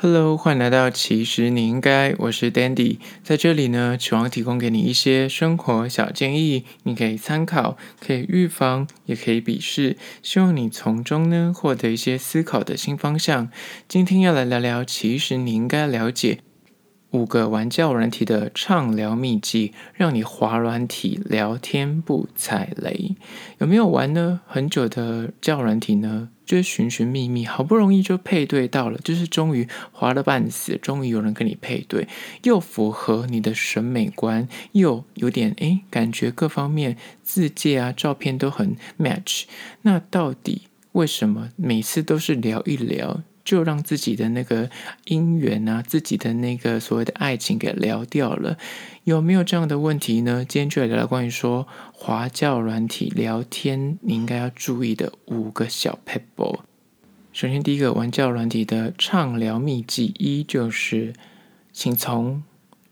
Hello，欢迎来到其实你应该，我是 Dandy，在这里呢，希望提供给你一些生活小建议，你可以参考，可以预防，也可以鄙视，希望你从中呢获得一些思考的新方向。今天要来聊聊，其实你应该了解五个玩教软体的畅聊秘技，让你滑软体聊天不踩雷。有没有玩呢？很久的教软体呢？就是寻寻觅觅，好不容易就配对到了，就是终于滑了半死，终于有人跟你配对，又符合你的审美观，又有点诶，感觉各方面字迹啊、照片都很 match。那到底为什么每次都是聊一聊，就让自己的那个姻缘啊，自己的那个所谓的爱情给聊掉了？有没有这样的问题呢？今天就来聊聊关于说华教软体聊天，你应该要注意的五个小 pebble。首先，第一个玩教软体的畅聊秘籍一就是，请从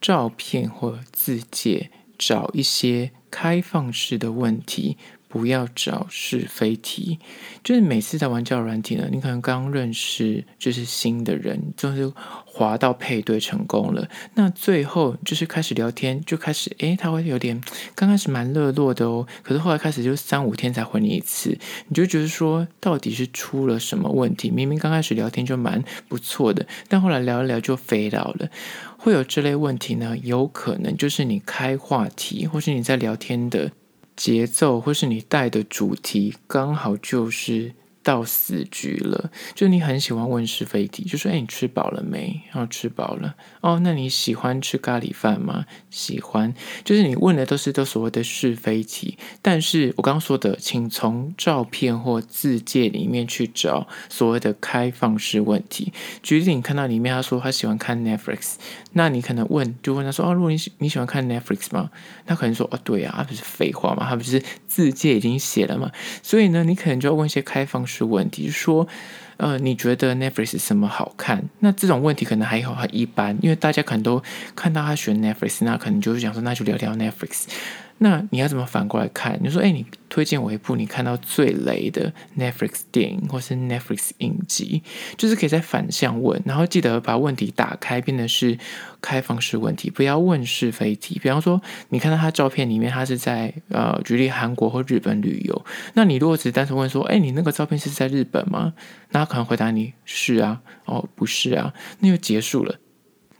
照片或字介找一些开放式的问题。不要找是非题，就是每次在玩交友软体呢，你可能刚认识就是新的人，就是滑到配对成功了，那最后就是开始聊天，就开始诶，他会有点刚开始蛮热络的哦，可是后来开始就三五天才回你一次，你就觉得说到底是出了什么问题？明明刚开始聊天就蛮不错的，但后来聊一聊就飞到了，会有这类问题呢？有可能就是你开话题，或是你在聊天的。节奏，或是你带的主题，刚好就是。到死局了，就你很喜欢问是非题，就说：“哎，你吃饱了没？”然后吃饱了。哦，那你喜欢吃咖喱饭吗？喜欢。就是你问的都是都所谓的是非题，但是我刚刚说的，请从照片或字介里面去找所谓的开放式问题。举例，你看到里面他说他喜欢看 Netflix，那你可能问，就问他说：“哦，如果你喜你喜欢看 Netflix 吗？”他可能说：“哦，对啊，他不是废话吗？他不是字介已经写了吗？”所以呢，你可能就要问一些开放式。是问题，说，呃，你觉得 Netflix 什么好看？那这种问题可能还好，很一般，因为大家可能都看到他选 Netflix，那可能就是想说，那就聊聊 Netflix。那你要怎么反过来看？你说，哎，你推荐我一部你看到最雷的 Netflix 电影，或是 Netflix 影集，就是可以再反向问，然后记得把问题打开，变得是开放式问题，不要问是非题。比方说，你看到他照片里面，他是在呃，举例韩国或日本旅游，那你如果只是单纯问说，哎，你那个照片是在日本吗？那他可能回答你是啊，哦，不是啊，那就结束了。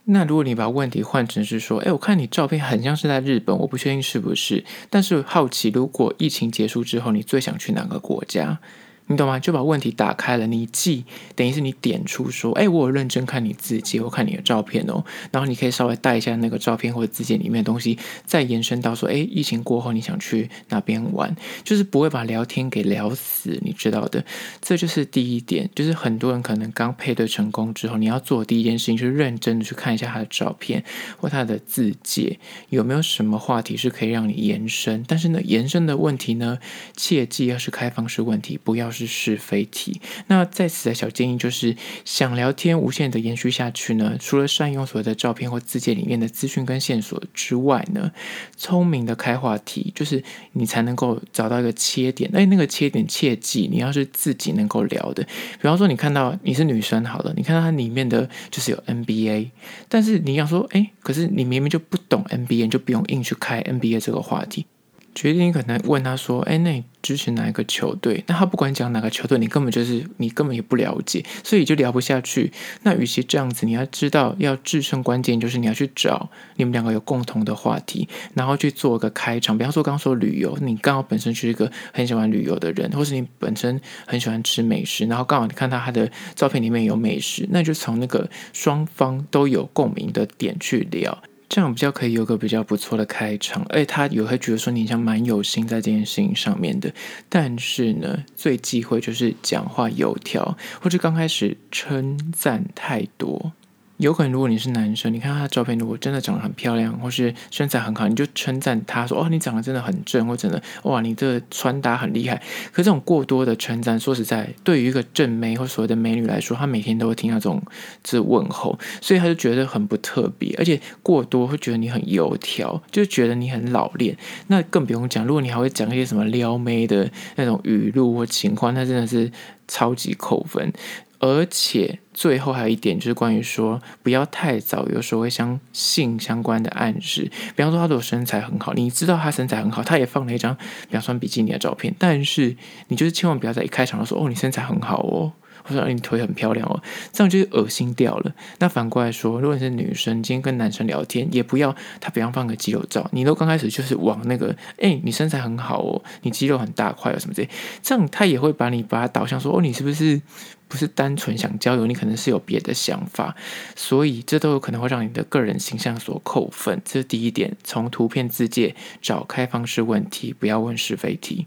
那如果你把问题换成是说，哎，我看你照片很像是在日本，我不确定是不是，但是好奇，如果疫情结束之后，你最想去哪个国家？你懂吗？就把问题打开了，你记等于是你点出说，哎，我有认真看你自己，我看你的照片哦，然后你可以稍微带一下那个照片或者自介里面的东西，再延伸到说，哎，疫情过后你想去哪边玩？就是不会把聊天给聊死，你知道的。这就是第一点，就是很多人可能刚配对成功之后，你要做的第一件事情就是认真的去看一下他的照片或他的自介，有没有什么话题是可以让你延伸。但是呢，延伸的问题呢，切记要是开放式问题，不要。是是非题。那在此的小建议就是，想聊天无限的延续下去呢，除了善用所谓的照片或字节里面的资讯跟线索之外呢，聪明的开话题，就是你才能够找到一个切点。哎，那个切点切记，你要是自己能够聊的。比方说，你看到你是女生好了，你看到它里面的就是有 NBA，但是你要说，哎，可是你明明就不懂 NBA，你就不用硬去开 NBA 这个话题。决定可能问他说：“哎，那你支持哪一个球队？”那他不管讲哪个球队，你根本就是你根本也不了解，所以就聊不下去。那与其这样子，你要知道要制胜关键就是你要去找你们两个有共同的话题，然后去做一个开场。比方说刚刚说旅游，你刚好本身是一个很喜欢旅游的人，或是你本身很喜欢吃美食，然后刚好你看到他的照片里面有美食，那就从那个双方都有共鸣的点去聊。这样比较可以有个比较不错的开场，而且他也会觉得说你像蛮有心在这件事情上面的。但是呢，最忌讳就是讲话有条，或者刚开始称赞太多。有可能，如果你是男生，你看他的照片，如果真的长得很漂亮，或是身材很好，你就称赞他说：“哦，你长得真的很正，或者真的哇，你这穿搭很厉害。”可这种过多的称赞，说实在，对于一个正妹或所谓的美女来说，她每天都会听到这种这问候，所以她就觉得很不特别，而且过多会觉得你很油条，就觉得你很老练。那更不用讲，如果你还会讲一些什么撩妹的那种语录或情况，那真的是。超级扣分而且最后还有一点就是关于说，不要太早有所谓相性相关的暗示。比方说，他的身材很好，你知道他身材很好，他也放了一张比方说比基尼的照片，但是你就是千万不要在一开场的时候，哦，你身材很好哦。或者你腿很漂亮哦，这样就是恶心掉了。那反过来说，如果你是女生，今天跟男生聊天，也不要他比方放个肌肉照，你都刚开始就是往那个，哎，你身材很好哦，你肌肉很大块哦，什么之类，这样他也会把你把他导向说，哦，你是不是不是单纯想交友，你可能是有别的想法，所以这都有可能会让你的个人形象所扣分。这是第一点，从图片自介找开放式问题，不要问是非题。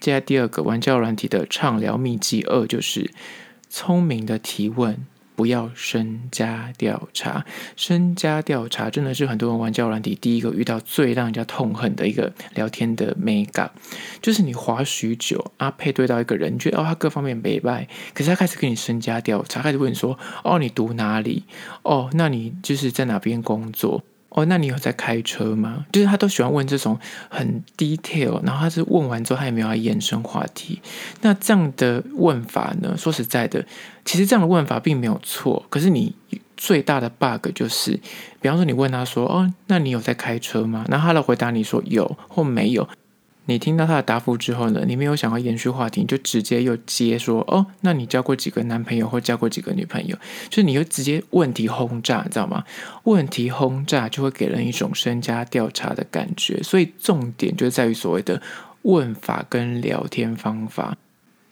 接下来第二个玩交友软体的畅聊秘籍二就是聪明的提问，不要身家调查。身家调查真的是很多人玩交友软体第一个遇到最让人家痛恨的一个聊天的美感，就是你滑许久啊，配对到一个人，觉得哦他各方面没败，可是他开始跟你身家调查，开始问你说哦你读哪里？哦那你就是在哪边工作？哦，那你有在开车吗？就是他都喜欢问这种很 detail，然后他是问完之后，他也没有要延伸话题。那这样的问法呢？说实在的，其实这样的问法并没有错。可是你最大的 bug 就是，比方说你问他说：“哦，那你有在开车吗？”然后他的回答你说有或没有。你听到他的答复之后呢，你没有想要延续话题，你就直接又接说：“哦，那你交过几个男朋友或交过几个女朋友？”就是你又直接问题轰炸，你知道吗？问题轰炸就会给人一种身家调查的感觉，所以重点就在于所谓的问法跟聊天方法。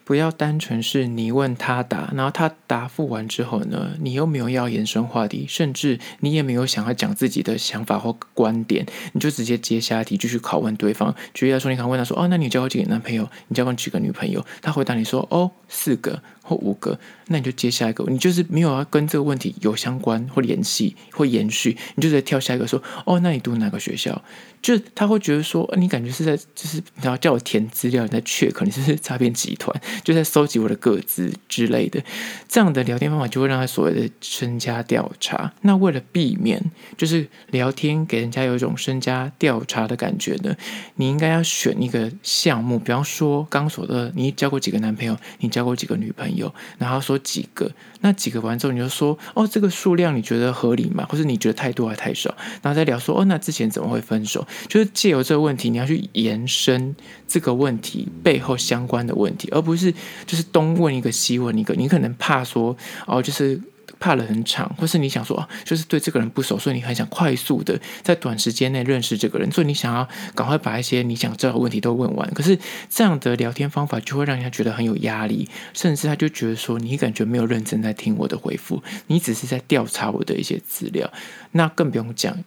不要单纯是你问他答，然后他答复完之后呢，你又没有要延伸话题，甚至你也没有想要讲自己的想法或观点，你就直接接下题继续拷问对方。举例来说，你可能问他说：“哦，那你交过几个男朋友？你交过几个女朋友？”他回答你说：“哦，四个或五个。”那你就接下一个，你就是没有要跟这个问题有相关或联系或延续，你就直接跳下一个说：“哦，那你读哪个学校？”就他会觉得说，你感觉是在就是然后叫我填资料，你在 check，你是不是诈骗集团，就在收集我的个资之类的。这样的聊天方法就会让他所谓的身家调查。那为了避免就是聊天给人家有一种身家调查的感觉呢，你应该要选一个项目，比方说刚说的，你交过几个男朋友，你交过几个女朋友，然后说几个，那几个完之后你就说，哦，这个数量你觉得合理吗？或者你觉得太多还太少？然后再聊说，哦，那之前怎么会分手？就是借由这个问题，你要去延伸这个问题背后相关的问题，而不是就是东问一个西问一个。你可能怕说哦，就是怕了很长，或是你想说啊，就是对这个人不熟，所以你很想快速的在短时间内认识这个人，所以你想要赶快把一些你想知道的问题都问完。可是这样的聊天方法就会让人家觉得很有压力，甚至他就觉得说你感觉没有认真在听我的回复，你只是在调查我的一些资料。那更不用讲。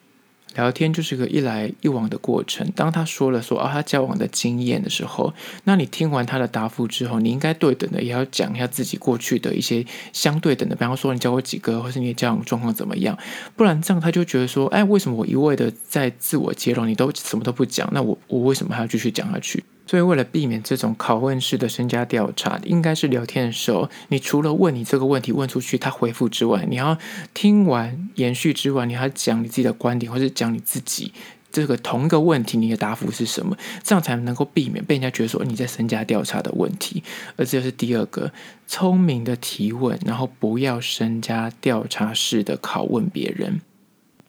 聊天就是个一来一往的过程。当他说了说啊，他交往的经验的时候，那你听完他的答复之后，你应该对等的也要讲一下自己过去的一些相对等的，比方说你交过几个，或是你的交往状况怎么样。不然这样他就觉得说，哎，为什么我一味的在自我揭露，你都什么都不讲？那我我为什么还要继续讲下去？所以，为了避免这种拷问式的身家调查，应该是聊天的时候，你除了问你这个问题问出去，他回复之外，你要听完延续之外，你还要讲你自己的观点，或是讲你自己这个同一个问题，你的答复是什么？这样才能够避免被人家觉得说你在身家调查的问题。而这就是第二个聪明的提问，然后不要身家调查式的拷问别人。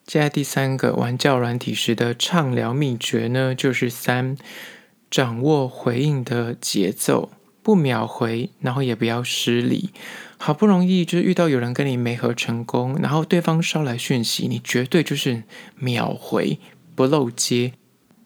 接下来第三个玩教软体时的畅聊秘诀呢，就是三。掌握回应的节奏，不秒回，然后也不要失礼。好不容易就是遇到有人跟你没合成功，然后对方捎来讯息，你绝对就是秒回，不漏接。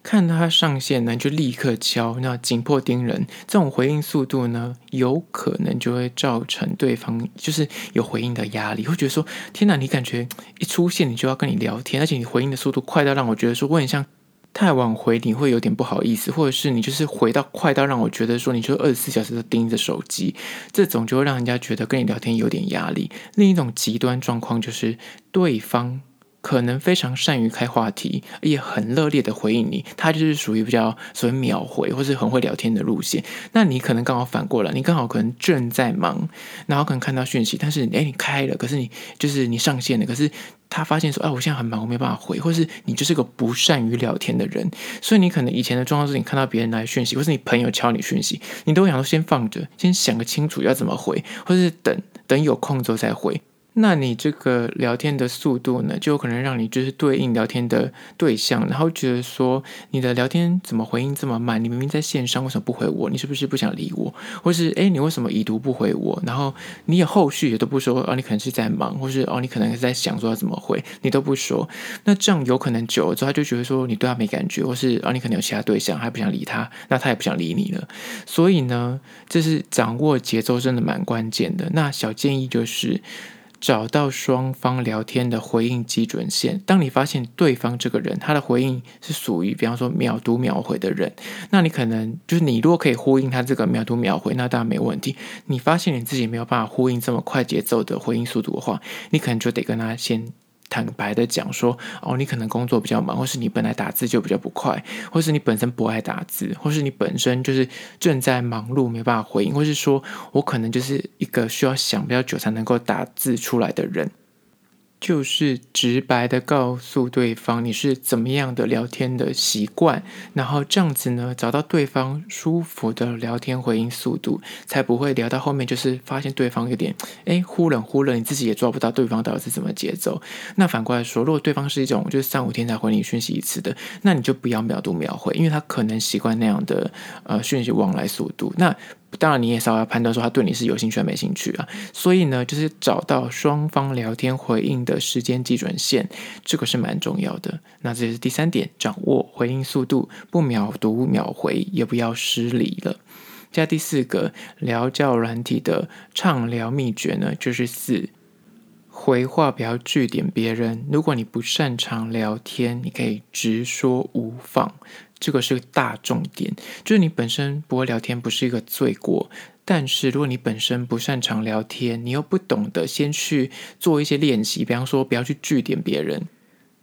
看他上线呢，就立刻敲，那紧迫盯人。这种回应速度呢，有可能就会造成对方就是有回应的压力，会觉得说：天哪，你感觉一出现你就要跟你聊天，而且你回应的速度快到让我觉得说我很像。太晚回你会有点不好意思，或者是你就是回到快到让我觉得说你就二十四小时都盯着手机，这种就会让人家觉得跟你聊天有点压力。另一种极端状况就是对方可能非常善于开话题，也很热烈的回应你，他就是属于比较所谓秒回或是很会聊天的路线。那你可能刚好反过来，你刚好可能正在忙，然后可能看到讯息，但是哎，你开了，可是你就是你上线了，可是。他发现说：“哎，我现在很忙，我没办法回。”或是你就是个不善于聊天的人，所以你可能以前的状况是你看到别人来讯息，或是你朋友敲你讯息，你都想说先放着，先想个清楚要怎么回，或是等等有空之后再回。那你这个聊天的速度呢，就有可能让你就是对应聊天的对象，然后觉得说你的聊天怎么回应这么慢？你明明在线上，为什么不回我？你是不是不想理我？或是诶，你为什么已读不回我？然后你也后续也都不说，哦，你可能是在忙，或是哦，你可能是在想说要怎么回，你都不说。那这样有可能久了之后，他就觉得说你对他没感觉，或是哦，你可能有其他对象，还不想理他，那他也不想理你了。所以呢，这是掌握节奏真的蛮关键的。那小建议就是。找到双方聊天的回应基准线。当你发现对方这个人他的回应是属于，比方说秒读秒回的人，那你可能就是你如果可以呼应他这个秒读秒回，那当然没问题。你发现你自己没有办法呼应这么快节奏的回应速度的话，你可能就得跟他先。坦白的讲说，哦，你可能工作比较忙，或是你本来打字就比较不快，或是你本身不爱打字，或是你本身就是正在忙碌没办法回应，或是说我可能就是一个需要想比较久才能够打字出来的人。就是直白的告诉对方你是怎么样的聊天的习惯，然后这样子呢，找到对方舒服的聊天回应速度，才不会聊到后面就是发现对方有点诶忽冷忽热，你自己也抓不到对方到底是怎么节奏。那反过来说，如果对方是一种就是三五天才回你讯息一次的，那你就不要秒读秒回，因为他可能习惯那样的呃讯息往来速度。那当然，你也稍微要判断说他对你是有兴趣还没兴趣啊。所以呢，就是找到双方聊天回应的时间基准线，这个是蛮重要的。那这是第三点，掌握回应速度，不秒读秒回，也不要失礼了。加第四个，聊教软体的畅聊秘诀呢，就是四，回话不要句点别人。如果你不擅长聊天，你可以直说无妨。这个是个大重点，就是你本身不会聊天不是一个罪过，但是如果你本身不擅长聊天，你又不懂得先去做一些练习，比方说不要去据点别人，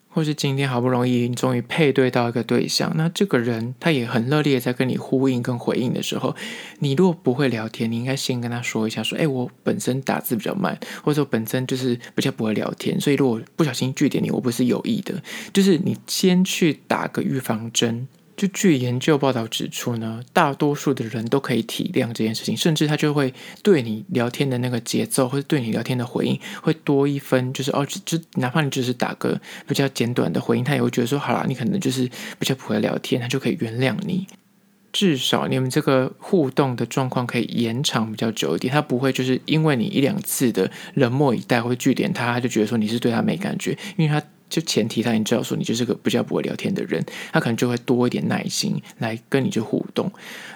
或是今天好不容易你终于配对到一个对象，那这个人他也很热烈在跟你呼应跟回应的时候，你如果不会聊天，你应该先跟他说一下，说，哎，我本身打字比较慢，或者我本身就是比较不会聊天，所以如果不小心据点你，我不是有意的，就是你先去打个预防针。就据研究报道指出呢，大多数的人都可以体谅这件事情，甚至他就会对你聊天的那个节奏，或者对你聊天的回应会多一分，就是哦，就哪怕你只是打个比较简短的回应，他也会觉得说，好啦，你可能就是比较不会聊天，他就可以原谅你。至少你们这个互动的状况可以延长比较久一点，他不会就是因为你一两次的冷漠以待或句点他，他就觉得说你是对他没感觉，因为他。就前提他已经知道说你就是个比较不会聊天的人，他可能就会多一点耐心来跟你去互动。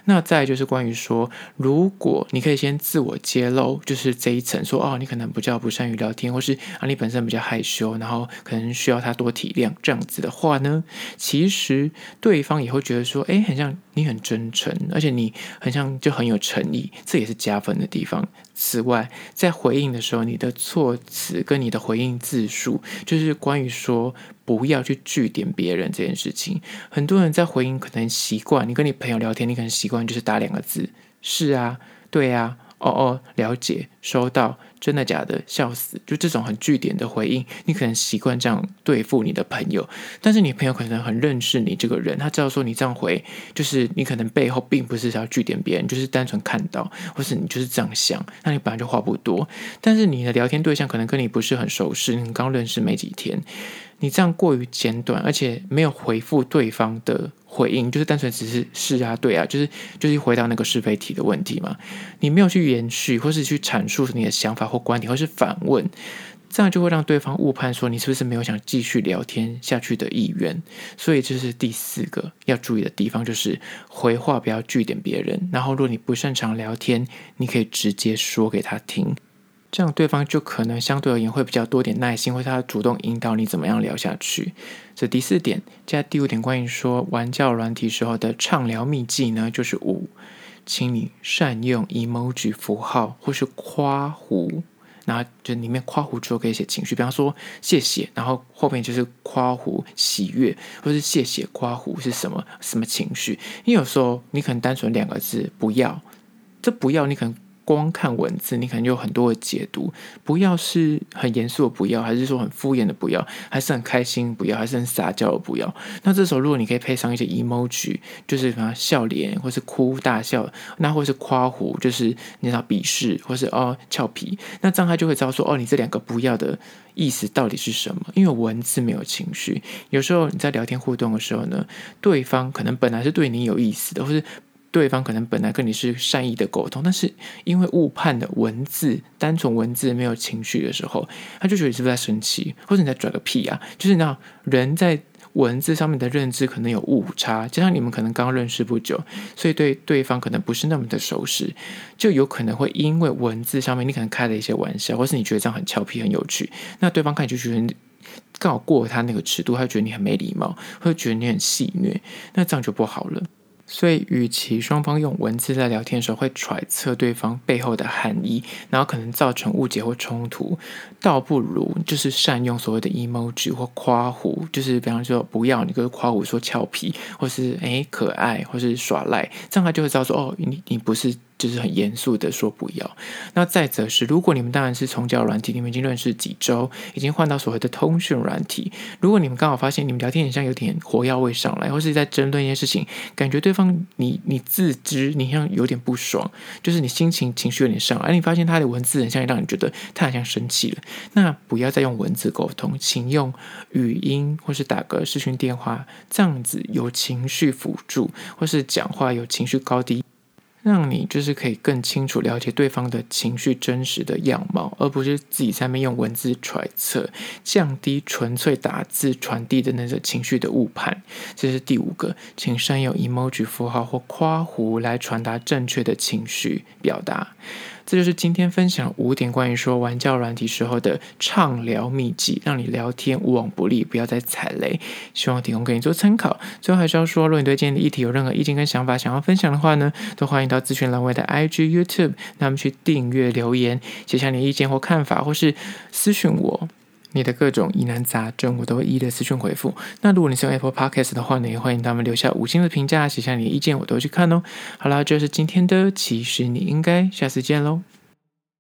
那再就是关于说，如果你可以先自我揭露，就是这一层说哦，你可能比较不善于聊天，或是啊你本身比较害羞，然后可能需要他多体谅这样子的话呢，其实对方也会觉得说，哎，很像你很真诚，而且你很像就很有诚意，这也是加分的地方。此外，在回应的时候，你的措辞跟你的回应字数，就是关于说说不要去据点别人这件事情。很多人在回应可能习惯，你跟你朋友聊天，你可能习惯就是打两个字，是啊，对啊。哦哦，了解，收到，真的假的？笑死！就这种很据点的回应，你可能习惯这样对付你的朋友，但是你朋友可能很认识你这个人，他知道说你这样回，就是你可能背后并不是要据点别人，就是单纯看到，或是你就是这样想，那你本来就话不多，但是你的聊天对象可能跟你不是很熟识，你刚认识没几天。你这样过于简短，而且没有回复对方的回应，就是单纯只是是啊，对啊，就是就是回答那个是非题的问题嘛。你没有去延续，或是去阐述你的想法或观点，或是反问，这样就会让对方误判说你是不是没有想继续聊天下去的意愿。所以这是第四个要注意的地方，就是回话不要句点别人。然后，如果你不擅长聊天，你可以直接说给他听。这样对方就可能相对而言会比较多点耐心，或者他主动引导你怎么样聊下去。这第四点，加第五点，关于说玩教软体时候的畅聊秘技呢，就是五，请你善用 emoji 符号或是夸弧然后就里面夸弧之后可以写情绪，比方说谢谢，然后后面就是夸弧喜悦，或是谢谢夸弧是什么什么情绪？因为有时候你可能单纯两个字不要，这不要你可能。光看文字，你可能有很多的解读。不要是很严肃的不要，还是说很敷衍的不要，还是很开心不要，还是很撒娇的不要。那这时候，如果你可以配上一些 emoji，就是什么笑脸，或是哭大笑，那或是夸胡，就是你知道鄙视，或是哦俏皮，那这样他就会知道说哦，你这两个不要的意思到底是什么？因为文字没有情绪。有时候你在聊天互动的时候呢，对方可能本来是对你有意思的，或是。对方可能本来跟你是善意的沟通，但是因为误判的文字，单纯文字没有情绪的时候，他就觉得你是不是在生气，或者你在拽个屁啊？就是那人在文字上面的认知可能有误差，加上你们可能刚认识不久，所以对对方可能不是那么的熟识，就有可能会因为文字上面你可能开了一些玩笑，或是你觉得这样很俏皮、很有趣，那对方看你就觉得刚好过了他那个尺度，他觉得你很没礼貌，会觉得你很戏谑，那这样就不好了。所以，与其双方用文字在聊天的时候会揣测对方背后的含义，然后可能造成误解或冲突，倒不如就是善用所谓的 emoji 或夸胡，就是比方说不要你跟夸胡说俏皮，或是诶可爱，或是耍赖，这样他就会知道说哦，你你不是。就是很严肃的说不要。那再则是，如果你们当然是从交友软体，你们已经认识几周，已经换到所谓的通讯软体。如果你们刚好发现你们聊天很像有点火药味上来，或是在争论一些事情，感觉对方你你自知你像有点不爽，就是你心情情绪有点上来，而你发现他的文字很像让你觉得他好像生气了，那不要再用文字沟通，请用语音或是打个视讯电话，这样子有情绪辅助，或是讲话有情绪高低。让你就是可以更清楚了解对方的情绪真实的样貌，而不是自己在那边用文字揣测，降低纯粹打字传递的那个情绪的误判。这是第五个，请善用 emoji 符号或夸弧来传达正确的情绪表达。这就是今天分享五点关于说玩教软体时候的畅聊秘籍，让你聊天无往不利，不要再踩雷。希望提供给你做参考。最后还是要说，如果你对今天的议题有任何意见跟想法想要分享的话呢，都欢迎到资讯栏位的 IG、YouTube，那么去订阅留言，写下你的意见或看法，或是私讯我。你的各种疑难杂症，我都会一一的私讯回复。那如果你是用 Apple Podcast 的话呢，也欢迎他们留下五星的评价，写下你的意见，我都会去看哦。好了，这是今天的，其实你应该下次见喽。